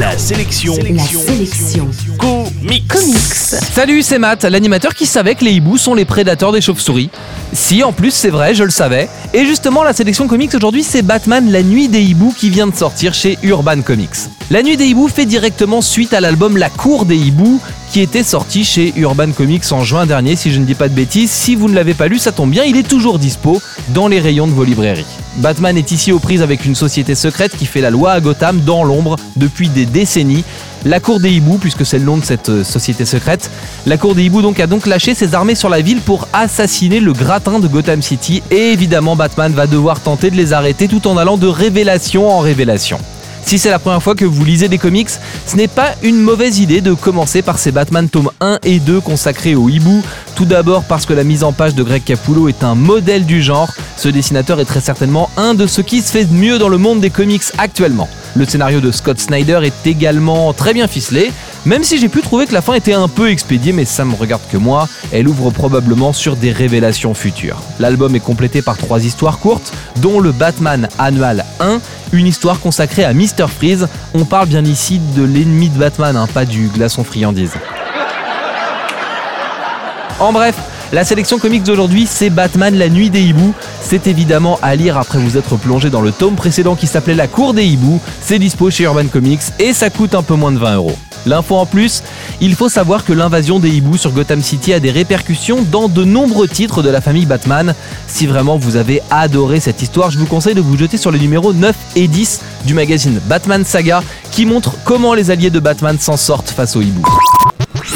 La sélection. La sélection. Comics. Comics. Salut, c'est Matt, l'animateur qui savait que les hiboux sont les prédateurs des chauves-souris. Si, en plus, c'est vrai, je le savais. Et justement, la sélection comics aujourd'hui, c'est Batman La Nuit des hiboux qui vient de sortir chez Urban Comics. La Nuit des hiboux fait directement suite à l'album La Cour des hiboux qui était sorti chez Urban Comics en juin dernier, si je ne dis pas de bêtises. Si vous ne l'avez pas lu, ça tombe bien, il est toujours dispo dans les rayons de vos librairies. Batman est ici aux prises avec une société secrète qui fait la loi à Gotham dans l'ombre depuis des décennies. La cour des hiboux, puisque c'est le nom de cette euh, société secrète, la cour des hiboux donc a donc lâché ses armées sur la ville pour assassiner le gratin de Gotham City et évidemment Batman va devoir tenter de les arrêter tout en allant de révélation en révélation. Si c'est la première fois que vous lisez des comics, ce n'est pas une mauvaise idée de commencer par ces Batman tomes 1 et 2 consacrés au hibou. Tout d'abord parce que la mise en page de Greg Capullo est un modèle du genre. Ce dessinateur est très certainement un de ceux qui se fait mieux dans le monde des comics actuellement. Le scénario de Scott Snyder est également très bien ficelé, même si j'ai pu trouver que la fin était un peu expédiée, mais ça me regarde que moi, elle ouvre probablement sur des révélations futures. L'album est complété par trois histoires courtes, dont le Batman Annual 1, une histoire consacrée à Mr. Freeze. On parle bien ici de l'ennemi de Batman, hein, pas du glaçon friandise. En bref, la sélection comics d'aujourd'hui, c'est Batman la nuit des hiboux. C'est évidemment à lire après vous être plongé dans le tome précédent qui s'appelait La cour des hiboux. C'est dispo chez Urban Comics et ça coûte un peu moins de 20 euros. L'info en plus, il faut savoir que l'invasion des hiboux sur Gotham City a des répercussions dans de nombreux titres de la famille Batman. Si vraiment vous avez adoré cette histoire, je vous conseille de vous jeter sur les numéros 9 et 10 du magazine Batman Saga qui montre comment les alliés de Batman s'en sortent face aux hiboux.